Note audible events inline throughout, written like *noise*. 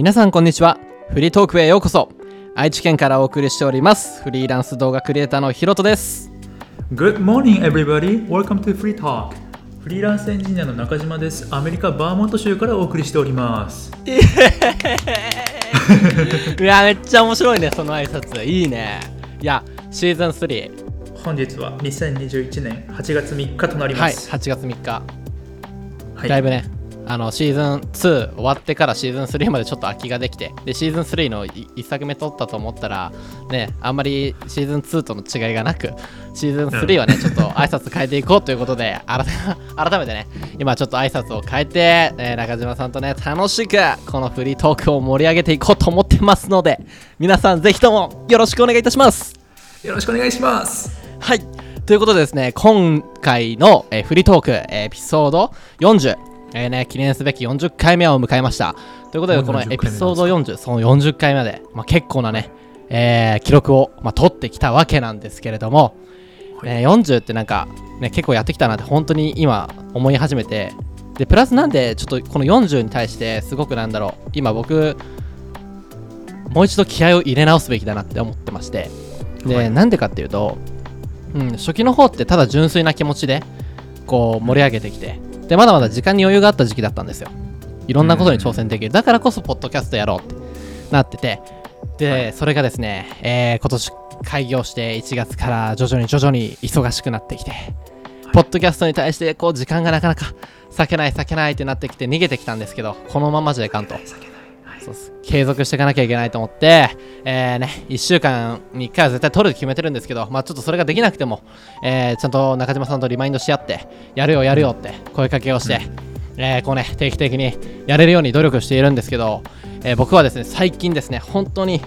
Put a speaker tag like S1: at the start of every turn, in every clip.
S1: 皆さんこんにちは。フリートークへようこそ。愛知県からお送りしております。フリーランス動画クリエイターのひろとです。
S2: Good morning, everybody. Welcome to Free Talk. フリーランスエンジニアの中島です。アメリカ・バーモント州からお送りしております。
S1: いやめっちゃ面白いねその挨拶。いいね。いやシーズン3
S2: 本日は2021年8月3日となりま
S1: はい
S2: す。
S1: 8月3日、
S2: はい。
S1: だいぶねあのシーズン2終わってからシーズン3までちょっと空きができてでシーズン3の1作目撮ったと思ったらねあんまりシーズン2との違いがなくシーズン3はね、ちょっと挨拶変えていこうということで改改めてね今ちょっと挨拶を変えて、えー中島さんとね楽しくこのフリートークを盛り上げていこうと思ってますので皆さんぜひともよろしくお願いいたします
S2: よろしくお願いします。
S1: はい。ということでですね、今回の、えーフリートーク、えーエピソード40、えーね、記念すべき40回目を迎えました。ということで、この
S2: 40
S1: エピソード40、その40回目で、まあ、結構なね、えー記録を、まあ、取ってきたわけなんですけれども、えー40ってなんか、ね、結構やってきたなって本当に今思い始めて、で、プラスなんで、ちょっとこの40に対して、すごくなんだろう、今僕、もう一度気合を入れ直すべきだなって思ってまして、で、
S2: はい。
S1: なんでかっていうと、うん、初期の方ってただ純粋な気持ちでこう盛り上げてきてでまだまだ時間に余裕があった時期だったんですよ。いろんなことに挑戦できる。だからこそポッドキャストやろうってなってて。でそれがですね、えー今年開業して1月から徐々に徐々に忙しくなってきて。ポッドキャストに対してこう時間がなかなか避けない避けないってなってきて逃げてきたんですけどこのままじゃいかんとそうっす継続していかなきゃいけないと思って、えーね、1週間に1回は絶対取るって決めてるんですけど、まあ、ちょっとそれができなくても、えーちゃんと中島さんとリマインドし合って、やるよ、やるよって声かけをして、えーこうね、定期的にやれるように努力しているんですけど、えー僕はですね、最近ですね、本当に、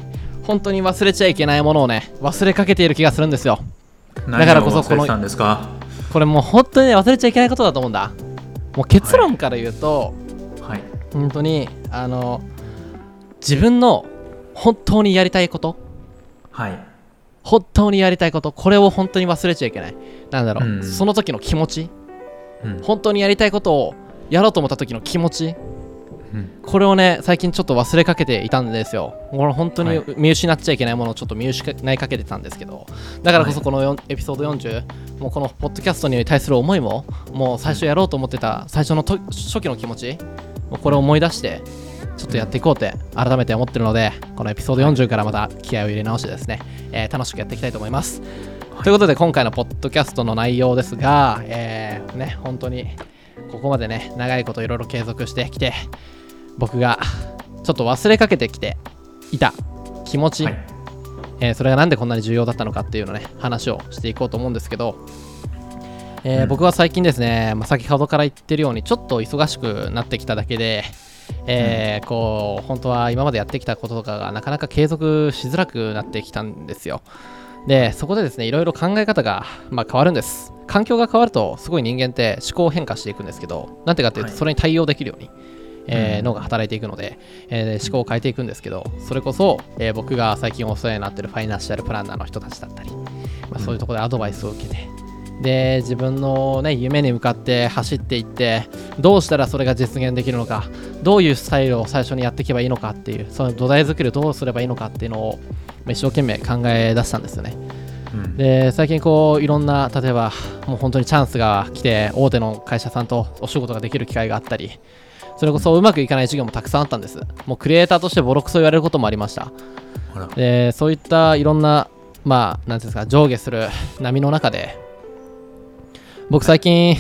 S1: 本当に忘れちゃいけないものをね、忘れかけている気がするんですよ。だからこそこのこれもう本当にね、忘れちゃいけないことだと思うんだ。もう結論から言うと、
S2: はい。
S1: 本当にあの自分の本当にやりたいこと？
S2: はい。
S1: 本当にやりたいこと？これを本当に忘れちゃいけない。なんだろう、
S2: うん。
S1: その時の気持ち？
S2: うん。
S1: 本当にやりたいことをやろうと思った時の気持ち？
S2: うん。
S1: これをね最近ちょっと忘れかけていたんですよ。これ本当に
S2: はい。
S1: 見失っちゃいけないものをちょっと見失いかけてたんですけど。だからこそ
S2: はい。
S1: このよんエピソード40もうこのポッドキャストに対する思いももう最初やろうと思ってた最初のと初期の気持ち？もうこれを思い出してちょっとやっていこうって改めて思ってるのでこのエピソード40からまた気合を入れ直してですね、えー楽しくやっていきたいと思います、ということで今回のポッドキャストの内容ですが、えーね本当にここまでね長いこといろいろ継続してきて僕がちょっと忘れかけてきていた気持ち、
S2: はい。
S1: えーそれがなんでこんなに重要だったのかっていうのね話をしていこうと思うんですけど、えー
S2: うん。
S1: 僕は最近ですね、まあ、先ほどから言ってるようにちょっと忙しくなってきただけで、えーこう本当は今までやってきたこととかがなかなか継続しづらくなってきたんですよ。でそこでですねいろいろ考え方が、まあ、変わるんです。環境が変わるとすごい人間って思考変化していくんですけどなんてかっていうと
S2: はい。
S1: それに対応できるように、えー
S2: うん。
S1: 脳が働いていくので、えー思考を変えていくんですけどそれこそ、えー僕が最近お世話になってるファイナンシャルプランナーの人たちだったり、まあ、そういうところでアドバイスを受けて、で自分の、ね、夢に向かって走っていってどうしたらそれが実現できるのかどういうスタイルを最初にやっていけばいいのかっていうその土台作りをどうすればいいのかっていうのをまあ一生懸命考え出したんですよね。
S2: うん。
S1: で最近こういろんな例えばもう本当にチャンスが来て大手の会社さんとお仕事ができる機会があったりそれこそうまくいかない授業もたくさんあったんです。もうクリエイターとしてボロクソ言われることもありました。でそういったいろんなまあなんていうんですか上下する波の中で僕最近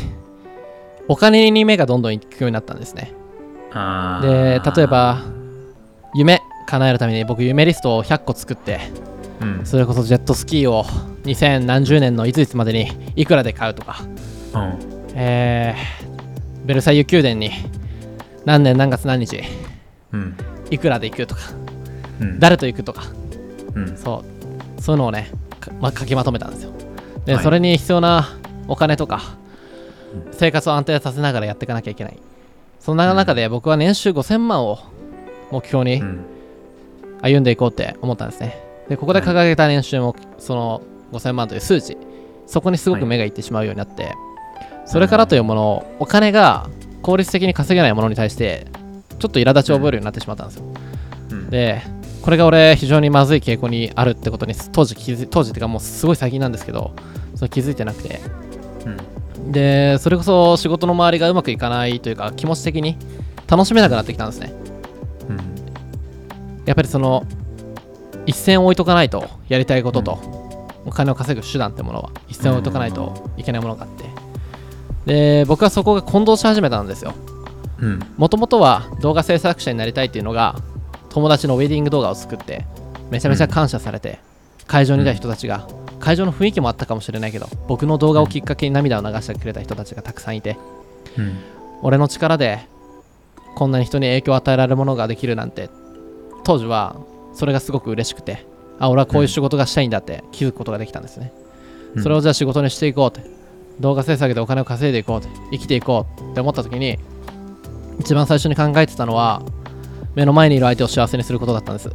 S1: お金に目がどんどん行くようになったんですね。
S2: あ
S1: で
S2: ー
S1: 例え、ば夢叶えるために僕夢リストを100個作って
S2: うん。
S1: それこそジェットスキーを2000何十年のいついつまでにいくらで買うとか
S2: うん。
S1: えー、ベルサイユ宮殿に何年何月何日
S2: うん。
S1: いくらで行くとか
S2: うん。
S1: 誰と行くとか
S2: うん。
S1: そうそういうのをね、かまあ、書きまとめたんですよで、
S2: はい
S1: それに必要なお金とか生活を安定させながらやっていかなきゃいけないそんな中で僕は年収5000万を目標に
S2: うん。
S1: 歩んでいこうって思ったんですね。でここで掲げた年収もその5000万という数値そこにすごく目がいってしまうようになって、それからというものをお金が効率的に稼げないものに対してちょっと苛立ちを覚えるようになってしまったんですよ。
S2: うん。
S1: でこれが俺非常にまずい傾向にあるってことに当時気づ当時っていうかもうすごい最近なんですけどそれ気づいてなくて。
S2: うん
S1: でそれこそ仕事の周りがうまくいかないというか気持ち的に楽しめなくなってきたんですね。
S2: うん。
S1: やっぱりその一線を置いとかないとやりたいことと、お金を稼ぐ手段ってものは一線を置いとかないといけないものがあって。で僕はそこが混同し始めたんですよ。
S2: うん。
S1: もともとは動画制作者になりたいっていうのが友達のウェディング動画を作ってめちゃめちゃ感謝されて、会場にいた人たちが会場の雰囲気もあったかもしれないけど僕の動画をきっかけに涙を流してくれた人たちがたくさんいて
S2: うん。
S1: 俺の力でこんなに人に影響を与えられるものができるなんて当時はそれがすごく嬉しくてあ俺はこういう仕事がしたいんだって気づくことができたんですね、それをじゃあ仕事にしていこうって動画制作でお金を稼いでいこうって生きていこうって思った時に一番最初に考えてたのは目の前にいる相手を幸せにすることだったんです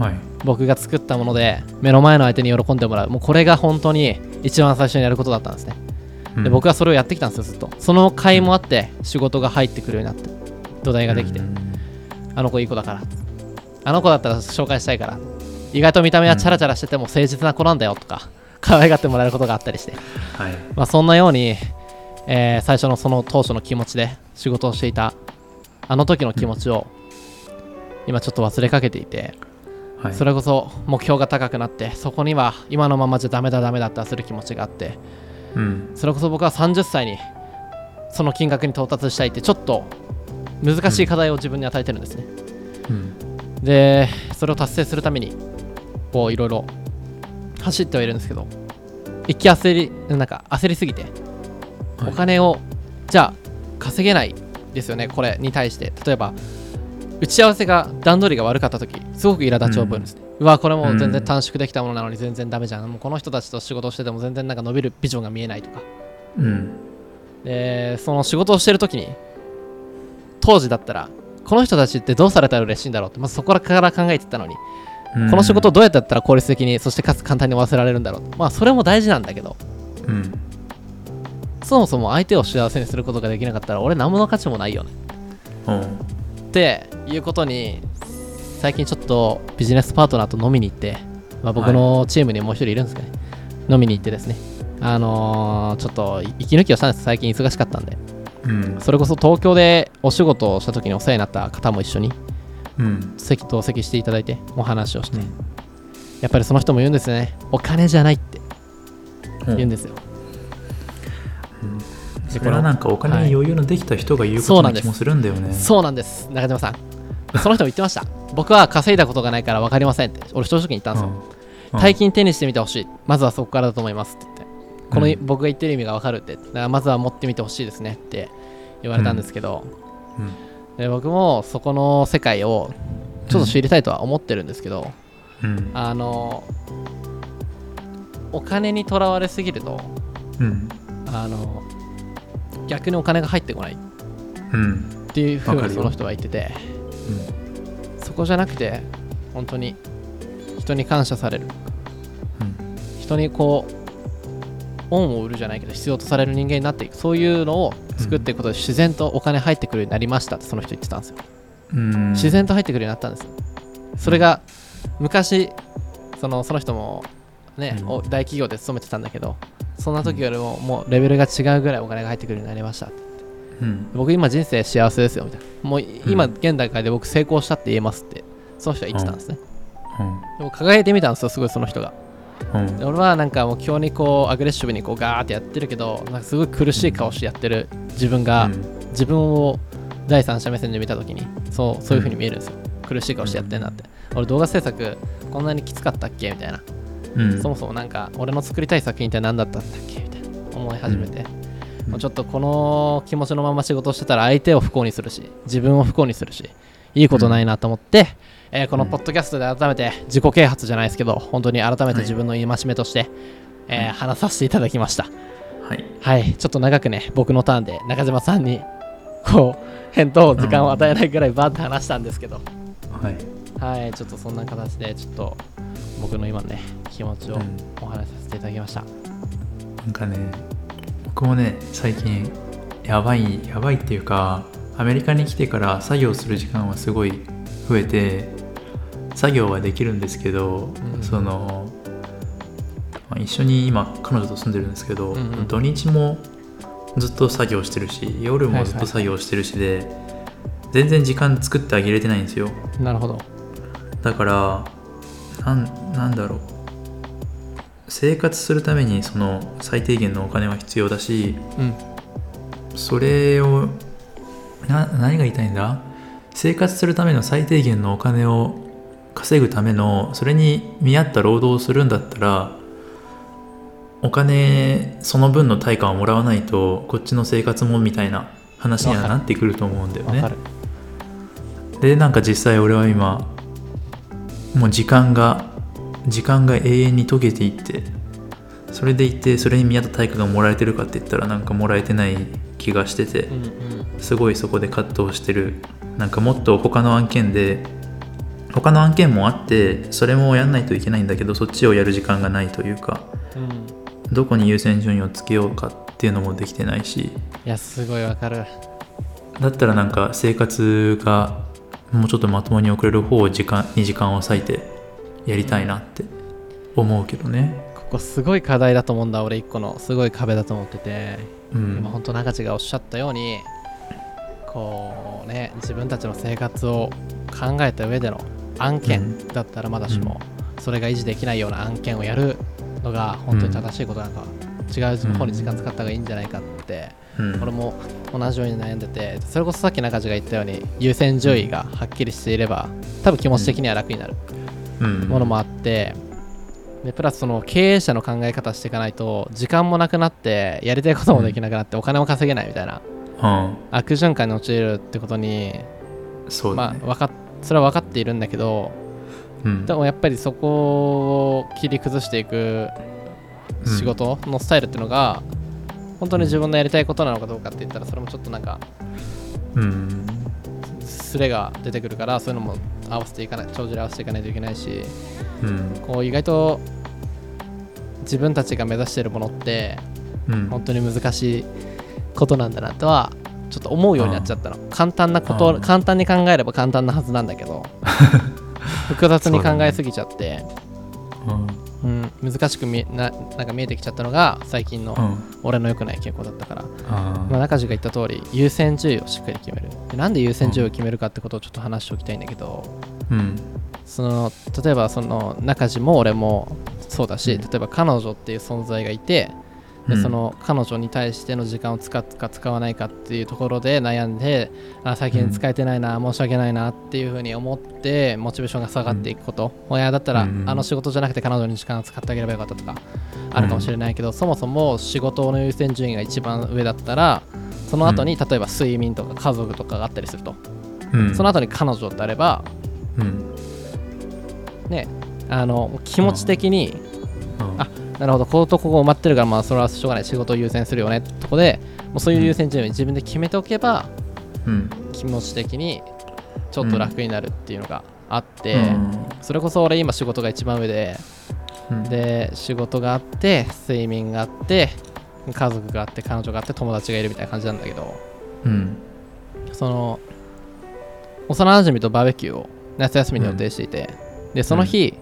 S2: はい。
S1: 僕が作ったもので目の前の相手に喜んでもらう。もうこれが本当に一番最初にやることだったんですね。
S2: うん。
S1: で僕はそれをやってきたんですよずっと。その甲斐もあって仕事が入ってくるようになって土台ができて、
S2: うん。
S1: あの子いい子だから。あの子だったら紹介したいから。意外と見た目はチャラチャラしてても誠実な子なんだよとか可愛がってもらえることがあったりして、
S2: はい。
S1: まあ、そんなように、えー最初のその当初の気持ちで仕事をしていたあの時の気持ちを今ちょっと忘れかけていて
S2: はい。
S1: それこそ目標が高くなってそこには今のままじゃダメだダメだって焦る気持ちがあって
S2: うん。
S1: それこそ僕は30歳にその金額に到達したいってちょっと難しい課題を自分に与えてるんですね、
S2: うん。
S1: でそれを達成するためにこういろいろ走ってはいるんですけど一気焦りなんか焦りすぎて
S2: はい。
S1: お金をじゃあ稼げないですよねこれに対して。例えば打ち合わせが段取りが悪かった時すごく苛立ちを覚えるんですね、うわこれもう全然短縮できたものなのに全然ダメじゃん。もうこの人たちと仕事をしてても全然なんか伸びるビジョンが見えないとか。
S2: うん。
S1: でその仕事をしてる時に当時だったらこの人たちってどうされたら嬉しいんだろうってまずそこから考えてたのに、この仕事をどうやってやったら効率的にそしてかつ簡単に終わせられるんだろうまあそれも大事なんだけど
S2: うん。
S1: そもそも相手を幸せにすることができなかったら俺何の価値もないよね。
S2: うん
S1: っていうことに最近ちょっとビジネスパートナーと飲みに行って、まあ、僕のチームにもう一人いるんですけどね、飲みに行ってですね。あのーちょっと息抜きをしたんです。最近忙しかったんで。
S2: うん。
S1: それこそ東京でお仕事をした時にお世話になった方も一緒に
S2: うん。
S1: 席同席していただいてお話をして、
S2: うん。
S1: やっぱりその人も言うんですよね。お金じゃないって。言うんですよ、
S2: それはなんかお金に余裕のできた人が言うことなん気もす。るんだよね。
S1: そうなんです。中島さん。その人も言ってました。*laughs* 僕は稼いだことがないから分かりませんって。俺正直に言ったんですよ、
S2: うん。
S1: 大金手にしてみてほしい。まずはそこからだと思いますって言って。この、
S2: うん。
S1: 僕が言ってる意味が分かるって。だからまずは持ってみてほしいですねって言われたんですけど、
S2: うん。
S1: で僕もそこの世界をちょっと知りたいとは思ってるんですけど、
S2: うん。
S1: あのお金にとらわれすぎると
S2: うん。
S1: あの逆にお金が入ってこない。っ
S2: うん。
S1: ていうふうにその人は言ってて。そこじゃなくて本当に人に感謝される。
S2: うん。
S1: 人にこう恩を売るじゃないけど必要とされる人間になっていく。そういうのを作っていくことで自然とお金入ってくるようになりましたってその人言ってたんですよ。
S2: うん。
S1: 自然と入ってくるようになったんですよ。それが昔そのその人もね、
S2: うん。
S1: お大企業で勤めてたんだけどそんな時よりももうレベルが違うぐらいお金が入ってくるようになりましたって。
S2: うん。
S1: 僕今人生幸せですよみたいな。もう今
S2: うん。
S1: 現段階で僕成功したって言えますってその人は言ってたんですね、
S2: うん。
S1: でも輝いてみたんですよすごいその人が。
S2: うん。
S1: で俺はなんか目標にこうアグレッシブにこうガーってやってるけどなんかすごい苦しい顔してやってる自分が、自分を第三者目線で見た時にそうそういう風に見えるんですよ、苦しい顔してやってんなって、俺動画制作こんなにきつかったっけみたいな、
S2: うん。
S1: そもそもなんか俺の作りたい作品って何だったんだっけみたいな思い始めて、
S2: うん。
S1: もうちょっとこの気持ちのまま仕事をしてたら相手を不幸にするし自分を不幸にするしいいことないなと思って、えーこのポッドキャストで改めて自己啓発じゃないですけど本当に改めて自分の戒めとして、えー話させていただきました。
S2: はい。
S1: はい。ちょっと長くね僕のターンで中島さんにこう返答時間を与えないぐらいバーって話したんですけど、
S2: はい。
S1: はい。ちょっとそんな形でちょっと僕の今のね気持ちを
S2: うん。
S1: お話しさせていただきました、
S2: なんかね僕もね最近やばいやばいっていうかアメリカに来てから作業する時間はすごい増えて作業はできるんですけど、
S1: うん。
S2: その、まあ一緒に今彼女と住んでるんですけど、
S1: うんうん。
S2: 土日もずっと作業してるし夜もずっと作業してるしで、全然時間作ってあげれてないんですよ。
S1: なるほど。
S2: だからなんなんだろう。生活するためにその最低限のお金は必要だし
S1: うん。
S2: それをな何が言いたいんだ？生活するための最低限のお金を稼ぐためのそれに見合った労働をするんだったらお金その分の対価をもらわないとこっちの生活もみたいな話にはなってくると思うんだよね。でなんか実際俺は今もう時間が時間が永遠に溶けていってそれでいてそれに見合った対価がもらえてるかって言ったらなんかもらえてない気がしててすごいそこで葛藤してる。なんかもっと他の案件で他の案件もあってそれもやんないといけないんだけどそっちをやる時間がないというか
S1: うん。
S2: どこに優先順位をつけようかっていうのもできてないし。
S1: いやすごいわかる。
S2: だったらなんか生活がもうちょっとまともに送れる方を時間に時間を割いてやりたいなって思うけどね。
S1: ここすごい課題だと思うんだ俺一個の。すごい壁だと思ってて。
S2: うん。
S1: 今本当中地がおっしゃったようにこうね自分たちの生活を考えた上での案件だったらまだしも、それが維持できないような案件をやるのが本当に正しいことなのか、違う方に時間使った方がいいんじゃないかって、
S2: うん
S1: 俺も同じように悩んでてそれこそさっき中地が言ったように優先順位がはっきりしていれば多分気持ち的には楽になる
S2: うん。
S1: ものもあって、でプラスその経営者の考え方していかないと時間もなくなってやりたいこともできなくなってお金も稼げないみたいな
S2: うん。
S1: 悪循環に陥るってことに、まあ
S2: そうだね、
S1: わかっそれは分かっているんだけど
S2: うん。
S1: でもやっぱりそこを切り崩していく
S2: うん
S1: 仕事のスタイルっていうのが、本当に自分のやりたいことなのかどうかって言ったらそれもちょっとなんか
S2: うん。
S1: スレが出てくるからそういうのも合わせていかない帳尻合わせていかないといけないし
S2: うん。
S1: こう意外と自分たちが目指しているものって
S2: うん。
S1: 本当に難しいことなんだなとはちょっと思うようになっちゃったの。簡単なこと簡単に考えれば簡単なはずなんだけど *laughs* 複雑に考えすぎちゃって。う、ん、難しく見えななんか見えてきちゃったのが最近の
S2: うん。
S1: 俺の良くない傾向だったから、
S2: あ
S1: まあ、中地が言った通り優先順位をしっかり決める。でなんで優先順位を決めるかってことをちょっと話しておきたいんだけど、
S2: うん。
S1: その例えばその中地も俺もそうだし、
S2: うん。
S1: 例えば彼女っていう存在がいてで
S2: うん。
S1: その彼女に対しての時間を使うか使わないかっていうところで悩んであ最近使えてないな、申し訳ないなっていうふうに思ってモチベーションが下がっていくこと、親だったら、
S2: うん。
S1: あの仕事じゃなくて彼女に時間を使ってあげればよかったとかあるかもしれないけど、そもそも仕事の優先順位が一番上だったらその後に例えば睡眠とか家族とかがあったりすると、
S2: うん。
S1: その後に彼女であれば
S2: うん。
S1: ねあの気持ち的に、なるほど。こことここ埋まってるからまあそれはしょうがない。仕事を優先するよね。ってとこでもうそういう優先順位を自分で決めておけば、
S2: うん。
S1: 気持ち的にちょっと楽になるっていうのがあって、
S2: うん。
S1: それこそ俺今仕事が一番上で
S2: うん。
S1: で仕事があって睡眠があって家族があって彼女があって友達がいるみたいな感じなんだけど
S2: うん。
S1: その幼馴染とバーベキューを夏休みに予定していて、でその日、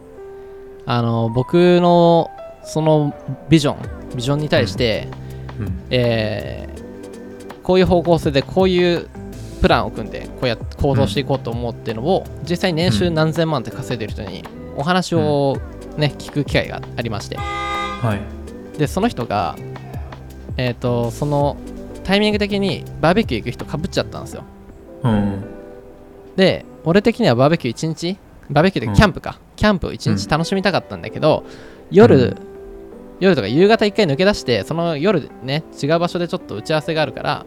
S1: あの僕のそのビジョンビジョンに対して、
S2: うん。
S1: えーこういう方向性でこういうプランを組んでこうやって行動していこうと思うっていうのを、実際年収何千万って稼いでる人にお話をね、聞く機会がありまして。
S2: はい。
S1: でその人がえっ、とそのタイミング的にバーベキュー行く人かぶっちゃったんですよ。
S2: うん
S1: で俺的にはバーベキュー1日バーベキューでキャンプか、キャンプを1日楽しみたかったんだけど、夜、
S2: うん
S1: 夜とか夕方1回抜け出してその夜ね違う場所でちょっと打ち合わせがあるから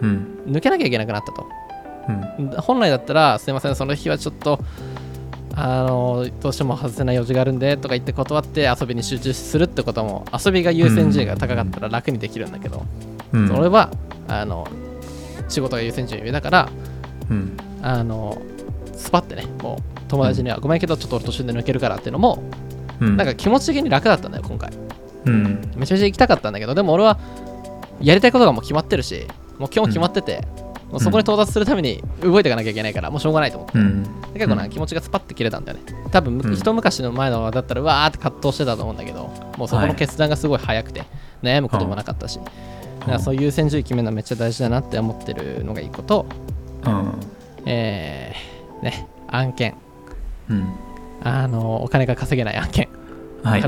S2: うん。
S1: 抜けなきゃいけなくなったと。
S2: うん。
S1: 本来だったらすいませんその日はちょっとあのどうしても外せない用事があるんでとか言って断って遊びに集中するってことも遊びが優先順位が高かったら楽にできるんだけど、
S2: うん。
S1: 俺はあの仕事が優先順位上だから
S2: うん。
S1: あのスパってねもう友達には、ごめんけどちょっと俺途中で抜けるからっていうのも、
S2: うん。
S1: なんか気持ち的に楽だったんだよ今回
S2: うん。
S1: めちゃめちゃ行きたかったんだけどでも俺はやりたいことがもう決まってるしもう今日決まってて、もうそこに到達するために動いていかなきゃいけないからもうしょうがないと思って、
S2: うん。
S1: で結構な気持ちがスパッて切れたんだよね。多分、
S2: うん。
S1: 一昔の前のだったらうわーって葛藤してたと思うんだけどもうそこの
S2: はい
S1: 決断がすごい早くて、悩むこともなかったし、だからそういう優先順位決めるのはめっちゃ大事だなって思ってるのがいいこと
S2: うん。
S1: えー、ね案件。
S2: うん。
S1: あのお金が稼げない案件。
S2: はい。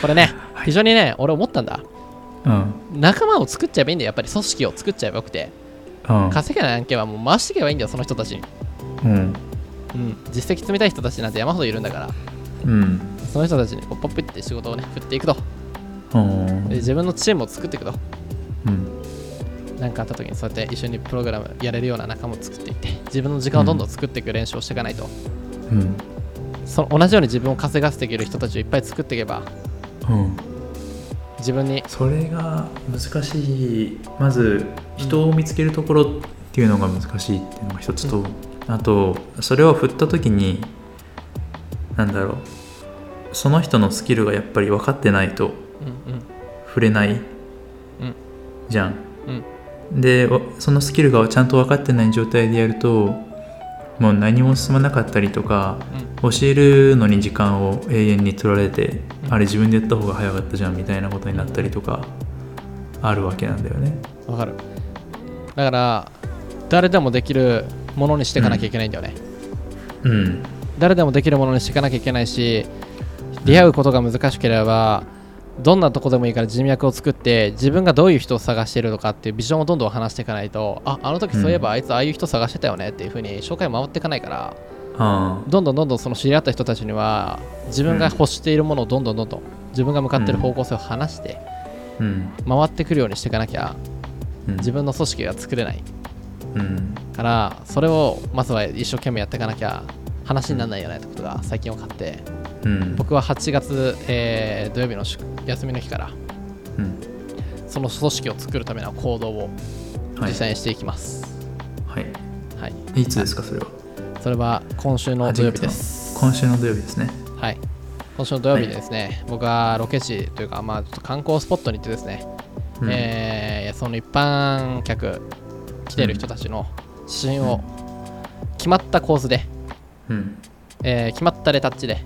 S1: これね *laughs* 非常にね俺思ったんだ。
S2: うん。
S1: 仲間を作っちゃえばいいんだよ。やっぱり組織を作っちゃえばよくて。
S2: うん。
S1: 稼げない案件はもう回していけばいいんだよその人たちに。
S2: うん。
S1: うん。実績積みたい人たちなんて山ほどいるんだから。
S2: うん。
S1: その人たちにこうポップって仕事をね振っていくと。
S2: うん。
S1: で自分のチームを作っていくと。
S2: うん。
S1: 何かあった時にそうやって一緒にプログラムやれるような仲間を作っていって自分の時間をどんどん作っていく練習をしていかないと、
S2: うん。
S1: その同じように自分を稼がせていける人たちをいっぱい作っていけば
S2: うん
S1: 自分に。
S2: それが難しい。まず人を見つけるところっていうのが難しいっていうのが一つと、
S1: う
S2: あとそれを振った時になんだろう。その人のスキルがやっぱり分かってないと
S1: うん
S2: 触れない、
S1: うん。
S2: じゃん。
S1: うん。
S2: でわそのスキルがちゃんと分かってない状態でやるともう何も進まなかったりとか教えるのに時間を永遠に取られて、
S1: うん。
S2: あれ自分でやった方が早かったじゃんみたいなことになったりとかあるわけなんだよね。
S1: うんわかる。だから誰でもできるものにしていかなきゃいけないんだよね、
S2: うん。
S1: 誰でもできるものにしていかなきゃいけないし出会うことが難しければどんなとこでもいいから人脈を作って自分がどういう人を探しているのかっていうビジョンをどんどん話していかないとああの時そういえばあいつああいう人探してたよねっていう風に紹介回っていかないから
S2: あ。
S1: どんどんどんどんその知り合った人たちには自分が欲しているものをどんどんどんどん自分が向かっている方向性を話して
S2: あうん。
S1: 回ってくるようにしていかなきゃ
S2: うん。
S1: 自分の組織が作れない。
S2: うん。
S1: からそれをまずは一生懸命やっていかなきゃ話にならないよねってことが最近分かって
S2: うん。
S1: 僕は8月、えー土曜日の祝休みの日から
S2: うん。
S1: その組織を作るための行動を
S2: はい。
S1: 実際にしていきます、
S2: はい。
S1: はい。
S2: いつですかそれは？
S1: それは今週の土曜日です。
S2: 今週の土曜日ですね。
S1: はい。今週の土曜日でですね、僕はロケ地というか、まあ、ちょっと観光スポットに行ってですね、
S2: うん。
S1: えーその一般客来てる人たちの写真を決まったコースで、
S2: うん。
S1: えー決まったレタッチで、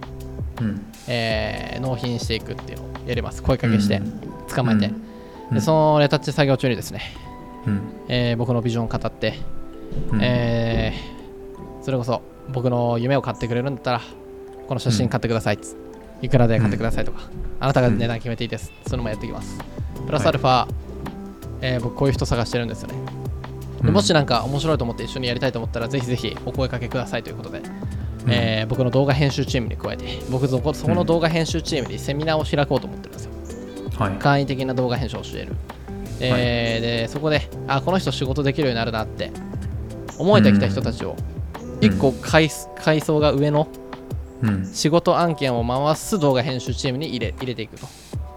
S2: うん。
S1: えー納品していくっていうのをやります。声かけして捕まえて、
S2: うん。
S1: でそのレタッチ作業中にですね、
S2: うん。
S1: えー僕のビジョンを語って、
S2: うん。
S1: えーそれこそ僕の夢を買ってくれるんだったらこの写真買ってくださいっついくらで買ってくださいとか、あなたが値段決めていいです、そういうのもやっていきます。プラスアルファ、えー僕こういう人探してるんですよね。で
S2: うん。
S1: もしなんか面白いと思って一緒にやりたいと思ったらぜひぜひお声かけくださいということで、えー僕の動画編集チームに加えて僕そこそこの動画編集チームにセミナーを開こうと思ってるんですよ。
S2: はい。
S1: 簡易的な動画編集を教える、えーでそこであこの人仕事できるようになるなって思えてきた人たちを一個階階層が上の
S2: うん。
S1: 仕事案件を回す動画編集チームに入れ入れていくと、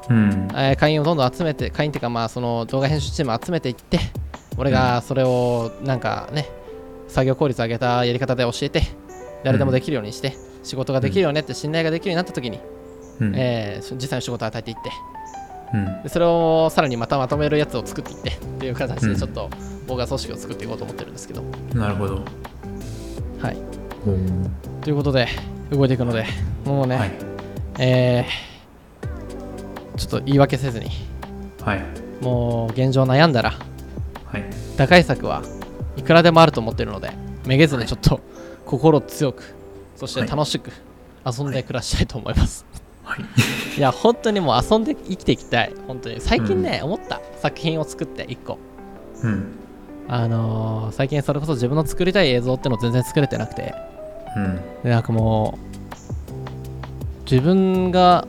S2: うん。
S1: えー会員をどんどん集めて会員っていうかまあその動画編集チームを集めていって俺がそれをなんかね作業効率上げたやり方で教えて誰でもできるようにして仕事ができるよねって信頼ができるようになった時に、
S2: うん。
S1: えー実際の仕事を与えていって
S2: うん。
S1: でそれをさらにまたまとめるやつを作っていってっていう形
S2: うん。
S1: でちょっと僕は組織を作っていこうと思ってるんですけど、
S2: なるほど。
S1: はい。ということで動いていくのでもうね、
S2: はい。
S1: えーちょっと言い訳せずに
S2: はい。
S1: もう現状悩んだら
S2: はい。
S1: 打開策はいくらでもあると思ってるのでめげずにちょっと心強くそして楽しく遊んで暮らしたいと思います、
S2: はい。*laughs*
S1: い、や本当にもう遊んで生きていきたい。本当に。最近ね、思った作品を作って1個。
S2: うん。
S1: あのー最近それこそ自分の作りたい映像っての全然作れてなくて。
S2: うん。
S1: でなんかもう自分が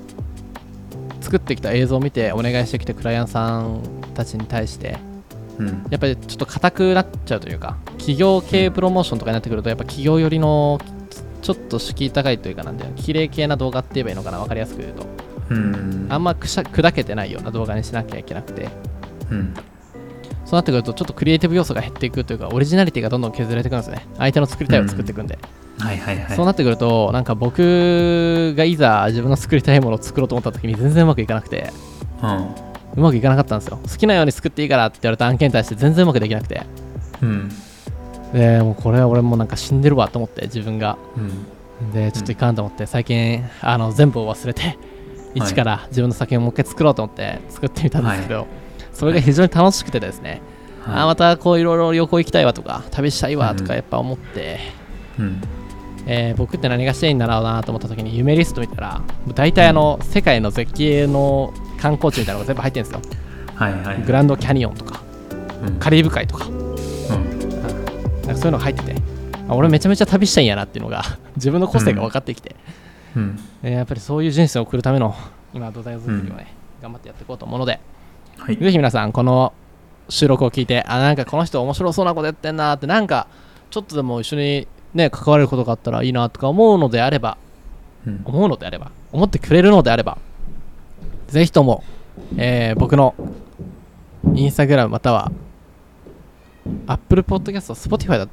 S1: 作ってきた映像を見てお願いしてきてクライアントさんたちに対して
S2: うん。
S1: やっぱりちょっと硬くなっちゃうというか企業系プロモーションとかになってくるとやっぱ企業寄りのちょっと敷居高いというかなんていうの綺麗系な動画って言えばいいのかな分かりやすく言うと。
S2: うん。
S1: あんまくしゃ砕けてないような動画にしなきゃいけなくて。
S2: うん。
S1: そうなってくるとちょっとクリエイティブ要素が減っていくというかオリジナリティがどんどん削られていくんですね。相手の作りたいを作っていくんで、
S2: はいはいはい。
S1: そうなってくるとなんか僕がいざ自分の作りたいものを作ろうと思った時に全然うまくいかなくて。
S2: うん。
S1: うまくいかなかったんですよ。好きなように作っていいからって言われた案件に対して全然うまくできなくて。
S2: うん
S1: でもうこれは俺もなんか死んでるわと思って自分が。
S2: うん。
S1: でちょっといかんと思って最近あの全部を忘れて一から自分の作品をもう一回作ろうと思って作ってみたんですけど、それが非常に楽しくてですね、あまたこういろいろ旅行行きたいわとか旅したいわとかやっぱ思って、
S2: うん。
S1: えー僕って何がしたいんだろうなと思った時に夢リスト見たら大体あの、世界の絶景の観光地みたいなのが全部入ってるんですよ。
S2: はいはい。
S1: グランドキャニオンとか
S2: うん。
S1: カリブ海とか。
S2: うん
S1: なんかそういうのが入っててあ俺めちゃめちゃ旅したいんやなっていうのが *laughs* 自分の個性が分かってきて、
S2: うん。
S1: えーやっぱりそういう人生を送るための今土台作りをね、頑張ってやっていこうと思うので
S2: はい。
S1: ぜひ皆さんこの収録を聞いてあなんかこの人面白そうなことやってんなってなんかちょっとでも一緒にね関われることがあったらいいなとか思うのであれば
S2: うん。
S1: 思うのであれば思ってくれるのであればぜひとも、えー僕のインスタグラムまたは Apple Podcast、Spotify だ。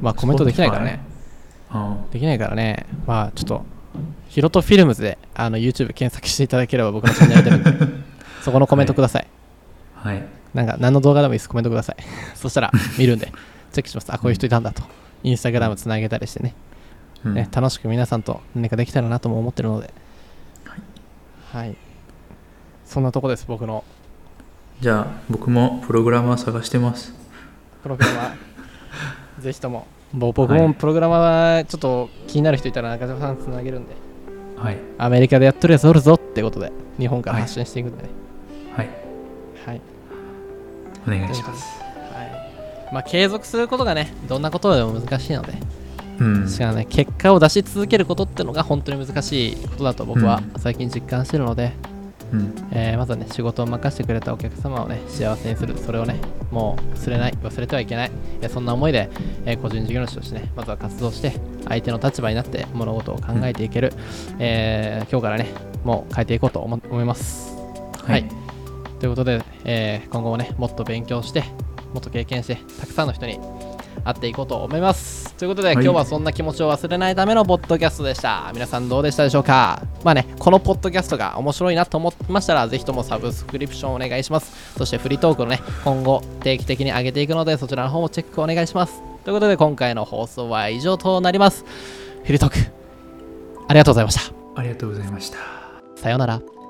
S1: まあコメントできないからね。
S2: あ
S1: できないからね。まあちょっとヒロトフィルムズであの YouTube 検索していただければ僕のチャンネル出るんで *laughs* そこのコメントください、
S2: はい。
S1: なんか何の動画でもいいです。コメントください。*laughs* そしたら見るんで。チェックします。あこういう人いたんだと。インスタグラムつなげたりしてね。
S2: うん。
S1: ね、楽しく皆さんと何かできたらなとも思ってるので、はい、そんなとこです、僕の。
S2: じゃあ僕もプログラマー探してます *laughs*
S1: プログラマー、ぜひとも、ぼ僕
S2: はい。
S1: もプログラマー、ちょっと気になる人いたら中島さんつなげるんで、
S2: はい。
S1: アメリカでやっとるやつおるぞってことで、日本から発信していくんでね、
S2: はい。
S1: はい、
S2: お願いします。
S1: はい。まあ、継続することがね、どんなことでも難しいので、
S2: うん。
S1: しかもね、結果を出し続けることってのが本当に難しいことだと僕は最近実感してるので、
S2: うん。
S1: えーまずはね、仕事を任せてくれたお客様をね、幸せにする、それをね、もう忘れない、忘れてはいけない、えーそんな思いで、えー個人事業主としてね、まずは活動して、相手の立場になって物事を考えていける、えー今日からね、もう変えていこうと思思います。はい。ということで、えー今後もね、もっと勉強して、もっと経験して、たくさんの人に会っていこうと思います。ということで、
S2: はい
S1: 今日はそんな気持ちを忘れないためのポッドキャストでした。皆さんどうでしたでしょうか？まあね、このポッドキャストが面白いなと思ってましたら、ぜひともサブスクリプションお願いします。そしてフリートークのね、今後定期的に上げていくので、そちらの方もチェックお願いします。ということで、今回の放送は以上となります。フリートーク、ありがとうございました。
S2: ありがとうございました
S1: さようなら。